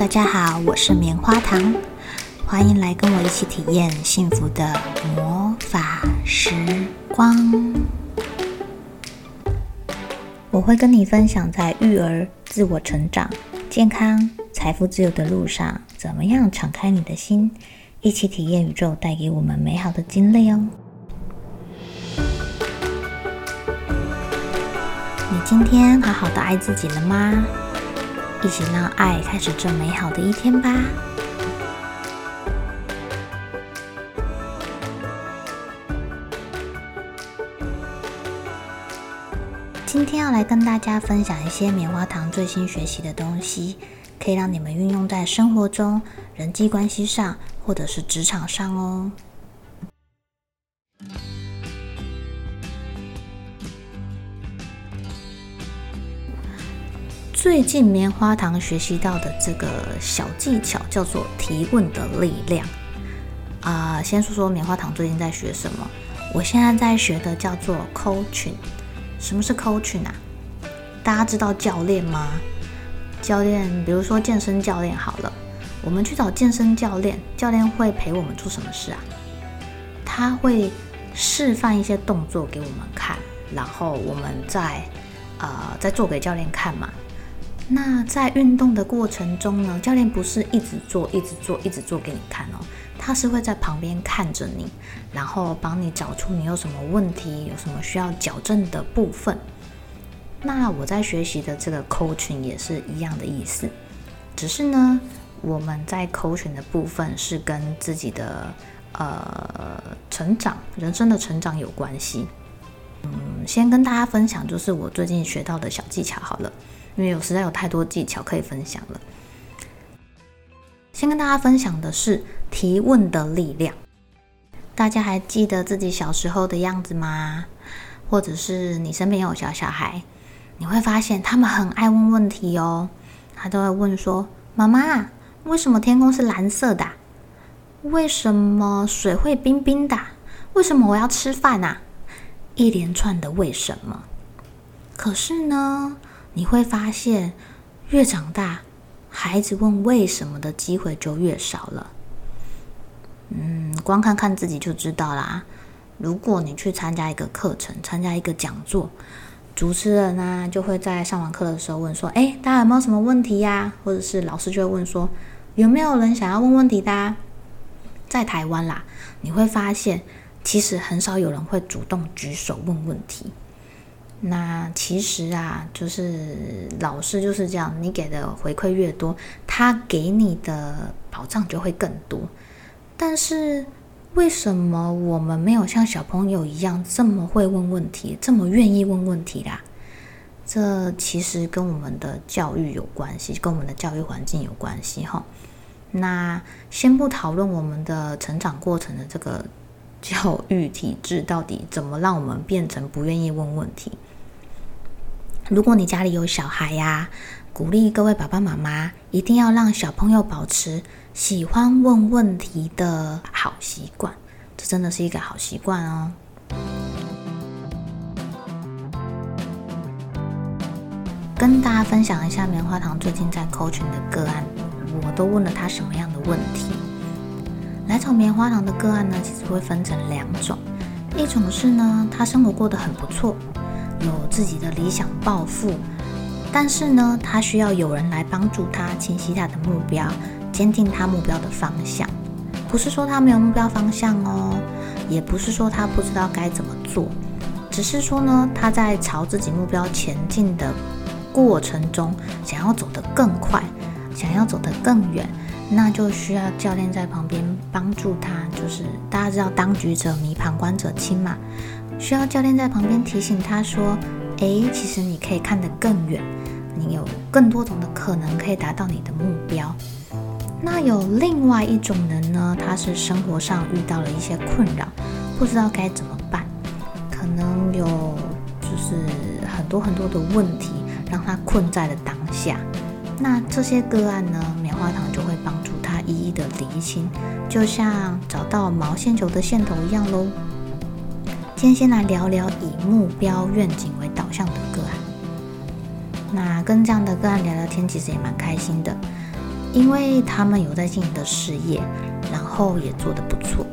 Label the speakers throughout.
Speaker 1: 大家好，我是棉花糖，欢迎来跟我一起体验幸福的魔法时光。我会跟你分享在育儿、自我成长、健康、财富自由的路上，怎么样敞开你的心，一起体验宇宙带给我们美好的经历哦。你今天好好的爱自己了吗？一起让爱开始这美好的一天吧。今天要来跟大家分享一些棉花糖最新学习的东西，可以让你们运用在生活中、人际关系上，或者是职场上哦。最近棉花糖学习到的这个小技巧叫做提问的力量啊。先说说棉花糖最近在学什么？我现在在学的叫做 coaching。什么是 coaching 啊？大家知道教练吗？教练，比如说健身教练好了，我们去找健身教练，教练会陪我们做什么事啊？他会示范一些动作给我们看，然后我们再呃再做给教练看嘛。那在运动的过程中呢，教练不是一直做、一直做、一直做给你看哦，他是会在旁边看着你，然后帮你找出你有什么问题，有什么需要矫正的部分。那我在学习的这个 coaching 也是一样的意思，只是呢，我们在 coaching 的部分是跟自己的呃成长、人生的成长有关系。嗯，先跟大家分享就是我最近学到的小技巧好了。因为有实在有太多技巧可以分享了。先跟大家分享的是提问的力量。大家还记得自己小时候的样子吗？或者是你身边有小小孩，你会发现他们很爱问问题哦。他都会问说：“妈妈，为什么天空是蓝色的？为什么水会冰冰的？为什么我要吃饭啊？”一连串的为什么。可是呢？你会发现，越长大，孩子问为什么的机会就越少了。嗯，光看看自己就知道啦。如果你去参加一个课程，参加一个讲座，主持人呢就会在上完课的时候问说：“哎，大家有没有什么问题呀？”或者是老师就会问说：“有没有人想要问问题的？”在台湾啦，你会发现，其实很少有人会主动举手问问题。那其实啊，就是老师就是这样，你给的回馈越多，他给你的保障就会更多。但是为什么我们没有像小朋友一样这么会问问题，这么愿意问问题啦？这其实跟我们的教育有关系，跟我们的教育环境有关系哈。那先不讨论我们的成长过程的这个教育体制到底怎么让我们变成不愿意问问题。如果你家里有小孩呀，鼓励各位爸爸妈妈一定要让小朋友保持喜欢问问题的好习惯，这真的是一个好习惯哦。跟大家分享一下棉花糖最近在 coaching 的个案，我都问了他什么样的问题。来找棉花糖的个案呢，其实会分成两种，一种是呢，他生活过得很不错。有自己的理想抱负，但是呢，他需要有人来帮助他清晰他的目标，坚定他目标的方向。不是说他没有目标方向哦，也不是说他不知道该怎么做，只是说呢，他在朝自己目标前进的过程中，想要走得更快，想要走得更远，那就需要教练在旁边帮助他。就是大家知道，当局者迷，旁观者清嘛。需要教练在旁边提醒他说：“诶，其实你可以看得更远，你有更多种的可能可以达到你的目标。”那有另外一种人呢，他是生活上遇到了一些困扰，不知道该怎么办，可能有就是很多很多的问题让他困在了当下。那这些个案呢，棉花糖就会帮助他一一的厘清，就像找到毛线球的线头一样喽。今天先来聊聊以目标愿景为导向的个案。那跟这样的个案聊聊天，其实也蛮开心的。因为他们有在经营的事业，然后也做得不错。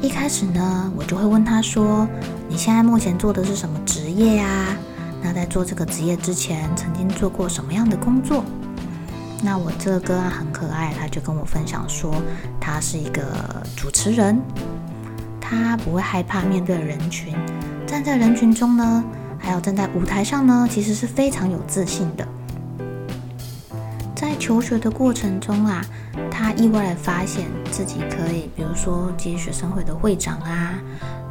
Speaker 1: 一开始呢，我就会问他说：“你现在目前做的是什么职业呀？那在做这个职业之前，曾经做过什么样的工作？”那我这个个案很可爱，他就跟我分享说，他是一个主持人，他不会害怕面对人群，站在人群中呢，还有站在舞台上呢，其实是非常有自信的。在求学的过程中啊，他意外的发现自己可以，比如说接学生会的会长啊，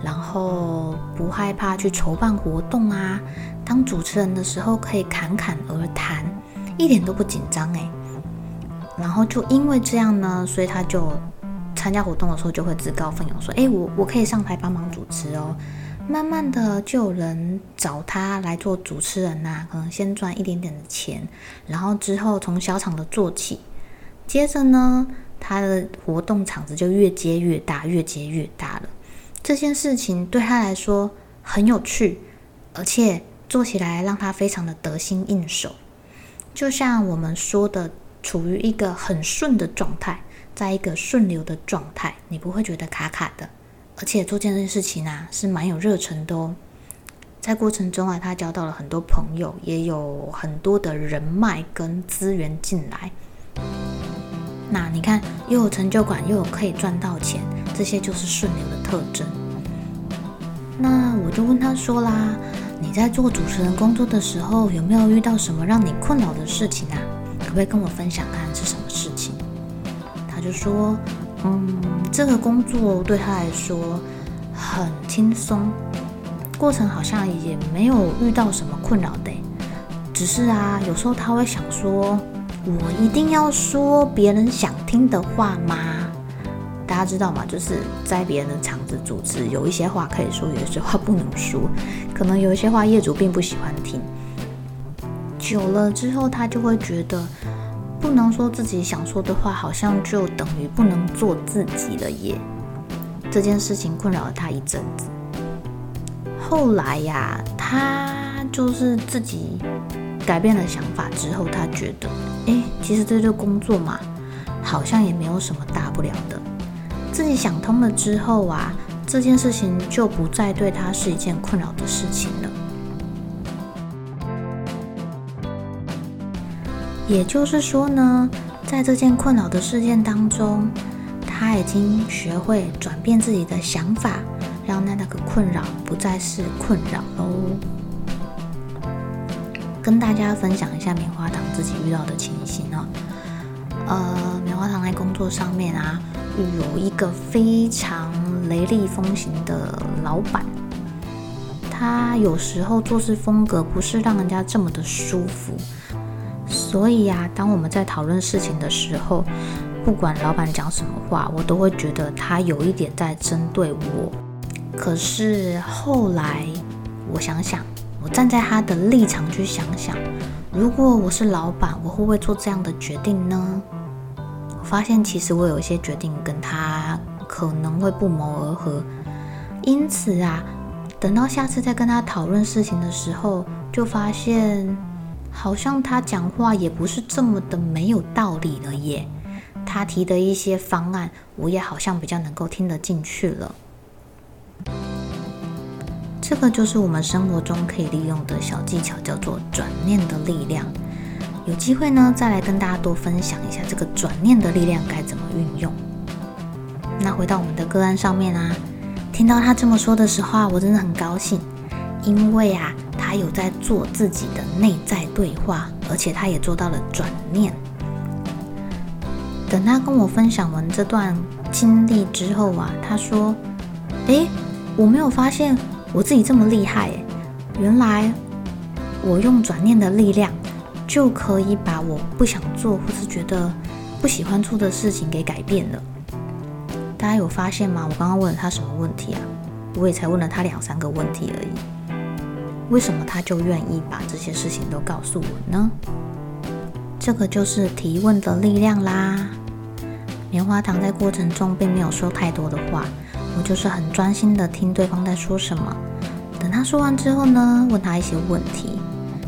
Speaker 1: 然后不害怕去筹办活动啊，当主持人的时候可以侃侃而谈，一点都不紧张诶。然后就因为这样呢，所以他就参加活动的时候就会自告奋勇说：“诶，我我可以上台帮忙主持哦。”慢慢的就有人找他来做主持人呐，可能先赚一点点的钱，然后之后从小场的做起，接着呢，他的活动场子就越接越大，越接越大了。这件事情对他来说很有趣，而且做起来让他非常的得心应手。就像我们说的，处于一个很顺的状态，在一个顺流的状态，你不会觉得卡卡的。而且做这件事情啊，是蛮有热忱的哦。在过程中啊，他交到了很多朋友，也有很多的人脉跟资源进来。那你看，又有成就感，又有可以赚到钱，这些就是顺流的特征。那我就问他说啦：“你在做主持人工作的时候，有没有遇到什么让你困扰的事情啊？可不可以跟我分享看是什么事情？”他就说。嗯，这个工作对他来说很轻松，过程好像也没有遇到什么困扰的。只是啊，有时候他会想说：“我一定要说别人想听的话吗？”大家知道吗？就是在别人的场子主持，有一些话可以说，有些话不能说。可能有一些话业主并不喜欢听。久了之后，他就会觉得。不能说自己想说的话，好像就等于不能做自己了耶。这件事情困扰了他一阵子。后来呀，他就是自己改变了想法之后，他觉得，哎，其实这就工作嘛，好像也没有什么大不了的。自己想通了之后啊，这件事情就不再对他是一件困扰的事情了。也就是说呢，在这件困扰的事件当中，他已经学会转变自己的想法，让那那个困扰不再是困扰喽。跟大家分享一下棉花糖自己遇到的情形哦。呃，棉花糖在工作上面啊，有一个非常雷厉风行的老板，他有时候做事风格不是让人家这么的舒服。所以呀，当我们在讨论事情的时候，不管老板讲什么话，我都会觉得他有一点在针对我。可是后来我想想，我站在他的立场去想想，如果我是老板，我会不会做这样的决定呢？我发现其实我有一些决定跟他可能会不谋而合。因此啊，等到下次再跟他讨论事情的时候，就发现。好像他讲话也不是这么的没有道理了耶，他提的一些方案，我也好像比较能够听得进去了。这个就是我们生活中可以利用的小技巧，叫做转念的力量。有机会呢，再来跟大家多分享一下这个转念的力量该怎么运用。那回到我们的个案上面啊，听到他这么说的时候啊，我真的很高兴，因为啊。他有在做自己的内在对话，而且他也做到了转念。等他跟我分享完这段经历之后啊，他说：“诶，我没有发现我自己这么厉害，原来我用转念的力量就可以把我不想做或是觉得不喜欢做的事情给改变了。”大家有发现吗？我刚刚问了他什么问题啊？我也才问了他两三个问题而已。为什么他就愿意把这些事情都告诉我呢？这个就是提问的力量啦。棉花糖在过程中并没有说太多的话，我就是很专心的听对方在说什么。等他说完之后呢，问他一些问题。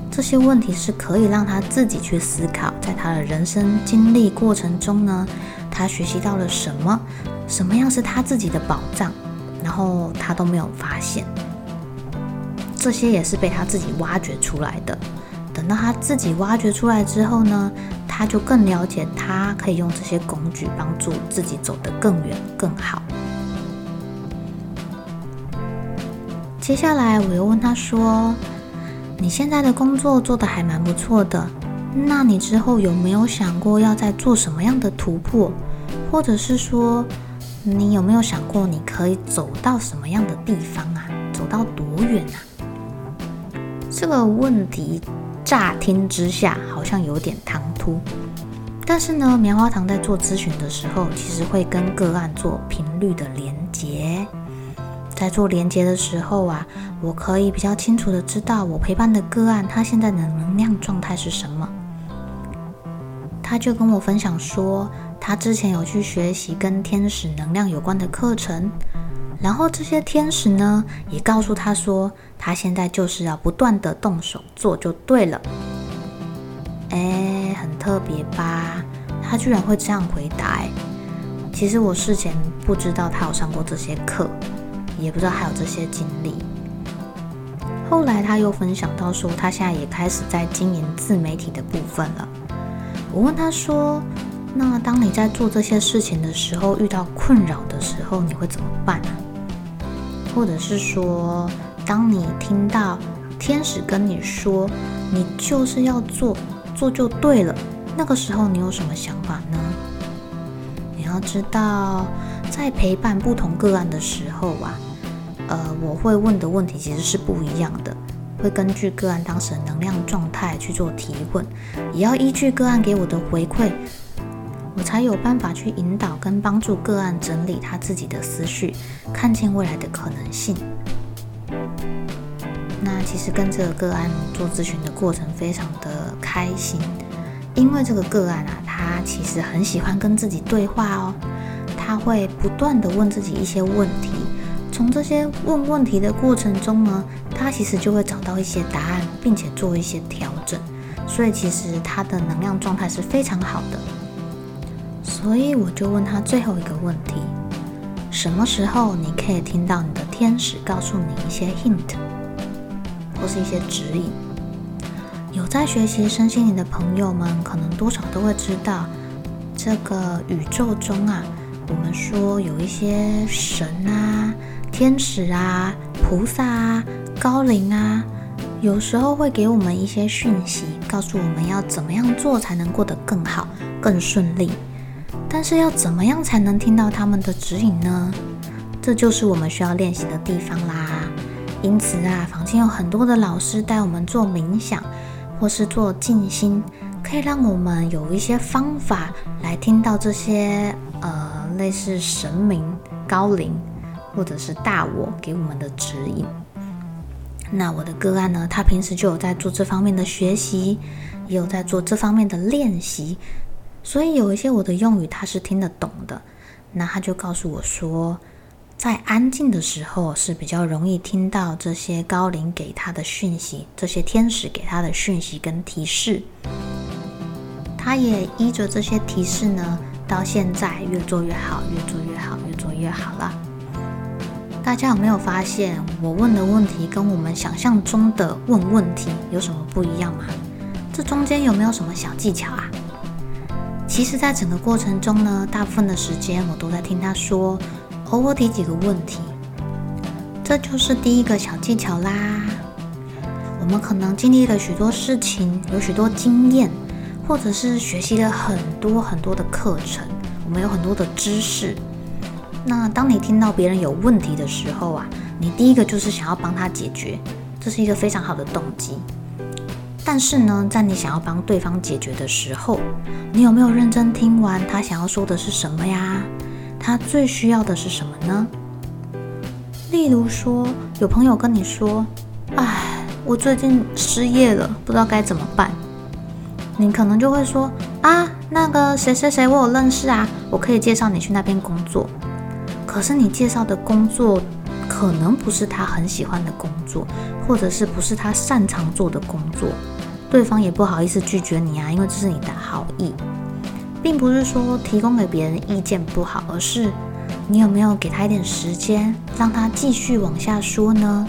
Speaker 1: 这些问题是可以让他自己去思考，在他的人生经历过程中呢，他学习到了什么，什么样是他自己的宝藏，然后他都没有发现。这些也是被他自己挖掘出来的。等到他自己挖掘出来之后呢，他就更了解，他可以用这些工具帮助自己走得更远、更好。接下来我又问他说：“你现在的工作做得还蛮不错的，那你之后有没有想过要再做什么样的突破，或者是说，你有没有想过你可以走到什么样的地方啊？走到多远啊？”这个问题乍听之下好像有点唐突，但是呢，棉花糖在做咨询的时候，其实会跟个案做频率的连接。在做连接的时候啊，我可以比较清楚的知道我陪伴的个案他现在的能量状态是什么。他就跟我分享说，他之前有去学习跟天使能量有关的课程。然后这些天使呢，也告诉他说，他现在就是要不断的动手做就对了。哎，很特别吧？他居然会这样回答。其实我事前不知道他有上过这些课，也不知道还有这些经历。后来他又分享到说，他现在也开始在经营自媒体的部分了。我问他说，那当你在做这些事情的时候，遇到困扰的时候，你会怎么办呢？或者是说，当你听到天使跟你说你就是要做，做就对了，那个时候你有什么想法呢？你要知道，在陪伴不同个案的时候啊，呃，我会问的问题其实是不一样的，会根据个案当时的能量状态去做提问，也要依据个案给我的回馈。我才有办法去引导跟帮助个案整理他自己的思绪，看见未来的可能性。那其实跟这个个案做咨询的过程非常的开心，因为这个个案啊，他其实很喜欢跟自己对话哦。他会不断的问自己一些问题，从这些问问题的过程中呢，他其实就会找到一些答案，并且做一些调整。所以其实他的能量状态是非常好的。所以我就问他最后一个问题：什么时候你可以听到你的天使告诉你一些 hint，或是一些指引？有在学习身心灵的朋友们，可能多少都会知道，这个宇宙中啊，我们说有一些神啊、天使啊、菩萨啊、高灵啊，有时候会给我们一些讯息，告诉我们要怎么样做才能过得更好、更顺利。但是要怎么样才能听到他们的指引呢？这就是我们需要练习的地方啦。因此啊，坊间有很多的老师带我们做冥想，或是做静心，可以让我们有一些方法来听到这些呃类似神明、高灵或者是大我给我们的指引。那我的个案呢，他平时就有在做这方面的学习，也有在做这方面的练习。所以有一些我的用语他是听得懂的，那他就告诉我说，在安静的时候是比较容易听到这些高灵给他的讯息，这些天使给他的讯息跟提示。他也依着这些提示呢，到现在越做越好，越做越好，越做越好了。大家有没有发现，我问的问题跟我们想象中的问问题有什么不一样吗？这中间有没有什么小技巧啊？其实，在整个过程中呢，大部分的时间我都在听他说，偶尔提几个问题。这就是第一个小技巧啦。我们可能经历了许多事情，有许多经验，或者是学习了很多很多的课程，我们有很多的知识。那当你听到别人有问题的时候啊，你第一个就是想要帮他解决，这是一个非常好的动机。但是呢，在你想要帮对方解决的时候，你有没有认真听完他想要说的是什么呀？他最需要的是什么呢？例如说，有朋友跟你说：“哎，我最近失业了，不知道该怎么办。”你可能就会说：“啊，那个谁谁谁，我有认识啊，我可以介绍你去那边工作。”可是你介绍的工作可能不是他很喜欢的工作，或者是不是他擅长做的工作。对方也不好意思拒绝你啊，因为这是你的好意，并不是说提供给别人意见不好，而是你有没有给他一点时间，让他继续往下说呢？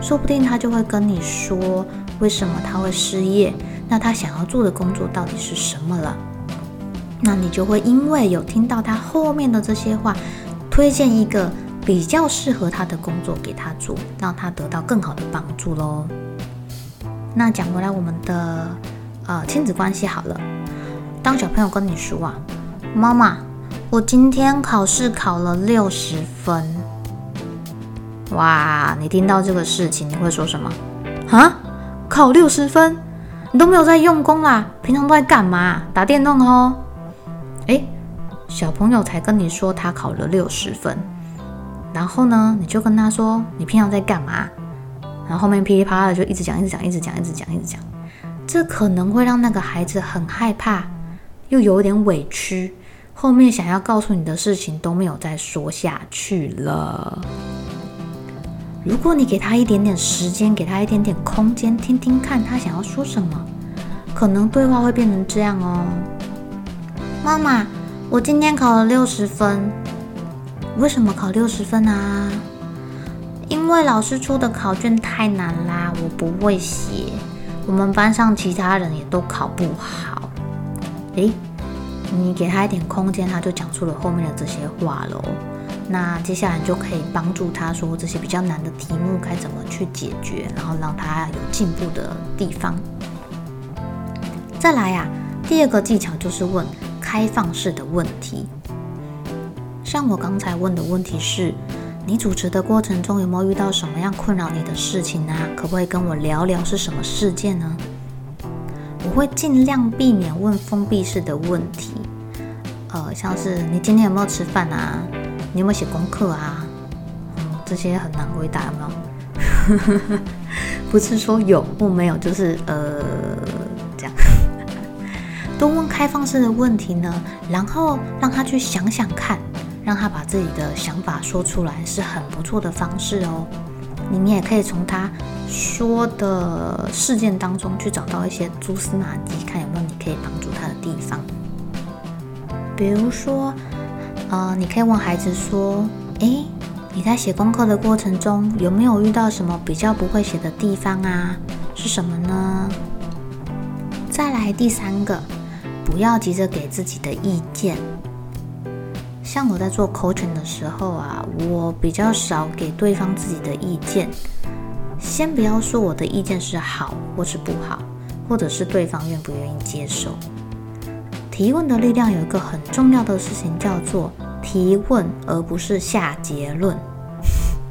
Speaker 1: 说不定他就会跟你说为什么他会失业，那他想要做的工作到底是什么了？那你就会因为有听到他后面的这些话，推荐一个比较适合他的工作给他做，让他得到更好的帮助喽。那讲回来，我们的呃亲子关系好了，当小朋友跟你说啊，妈妈，我今天考试考了六十分，哇，你听到这个事情，你会说什么？啊，考六十分，你都没有在用功啦，平常都在干嘛？打电动哦。哎，小朋友才跟你说他考了六十分，然后呢，你就跟他说你平常在干嘛？然后后面噼里啪啦的就一直讲，一直讲，一直讲，一直讲，一直讲，这可能会让那个孩子很害怕，又有点委屈，后面想要告诉你的事情都没有再说下去了。如果你给他一点点时间，给他一点点空间，听听看他想要说什么，可能对话会变成这样哦。妈妈，我今天考了六十分。为什么考六十分啊？因为老师出的考卷太难啦，我不会写。我们班上其他人也都考不好。诶，你给他一点空间，他就讲出了后面的这些话喽。那接下来就可以帮助他说这些比较难的题目该怎么去解决，然后让他有进步的地方。再来呀，第二个技巧就是问。开放式的问题，像我刚才问的问题是：你主持的过程中有没有遇到什么样困扰你的事情啊？可不可以跟我聊聊是什么事件呢？我会尽量避免问封闭式的问题，呃，像是你今天有没有吃饭啊？你有没有写功课啊？嗯，这些很难回答，有没有？不是说有或没有，就是呃。这样 多问开放式的问题呢，然后让他去想想看，自己的想法说出来，是很不错的方式哦。你们也可以从他说的事件当中去找到一些蛛丝马迹，看有没有你可以帮助他的地方。比如说，呃，你可以问孩子说：“诶，你在写功课的过程中有没有遇到什么比较不会写的地方啊？是什么呢？”再来第三个。不要急着给自己的意见。像我在做 coaching 的时候啊，我比较少给对方自己的意见。先不要说我的意见是好或是不好，或者是对方愿不愿意接受。提问的力量有一个很重要的事情，叫做提问，而不是下结论。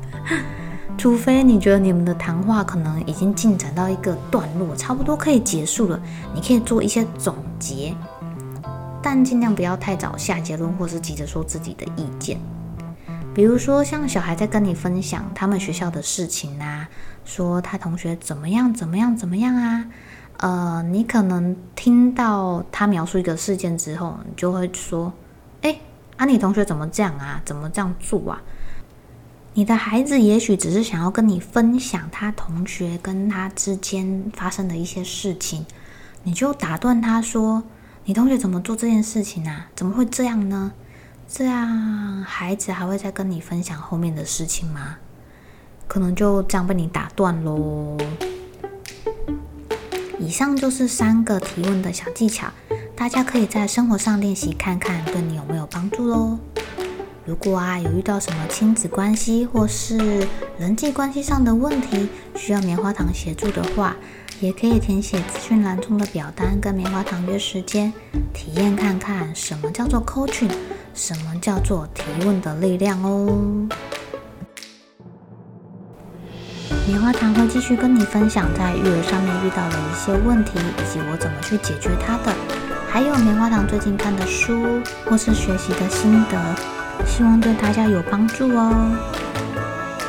Speaker 1: 除非你觉得你们的谈话可能已经进展到一个段落，差不多可以结束了，你可以做一些总结，但尽量不要太早下结论，或是急着说自己的意见。比如说，像小孩在跟你分享他们学校的事情啊，说他同学怎么样怎么样怎么样啊，呃，你可能听到他描述一个事件之后，你就会说：“哎，啊，你同学怎么这样啊？怎么这样做啊？”你的孩子也许只是想要跟你分享他同学跟他之间发生的一些事情，你就打断他说：“你同学怎么做这件事情啊？怎么会这样呢？”这样孩子还会再跟你分享后面的事情吗？可能就这样被你打断喽。以上就是三个提问的小技巧，大家可以在生活上练习看看，对你有没有帮助喽。如果啊有遇到什么亲子关系或是人际关系上的问题，需要棉花糖协助的话，也可以填写资讯栏中的表单，跟棉花糖约时间，体验看看什么叫做 coaching，什么叫做提问的力量哦。棉花糖会继续跟你分享在育儿上面遇到的一些问题，以及我怎么去解决它的，还有棉花糖最近看的书或是学习的心得。希望对大家有帮助哦。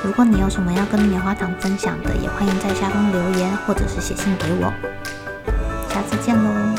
Speaker 1: 如果你有什么要跟棉花糖分享的，也欢迎在下方留言或者是写信给我。下次见喽。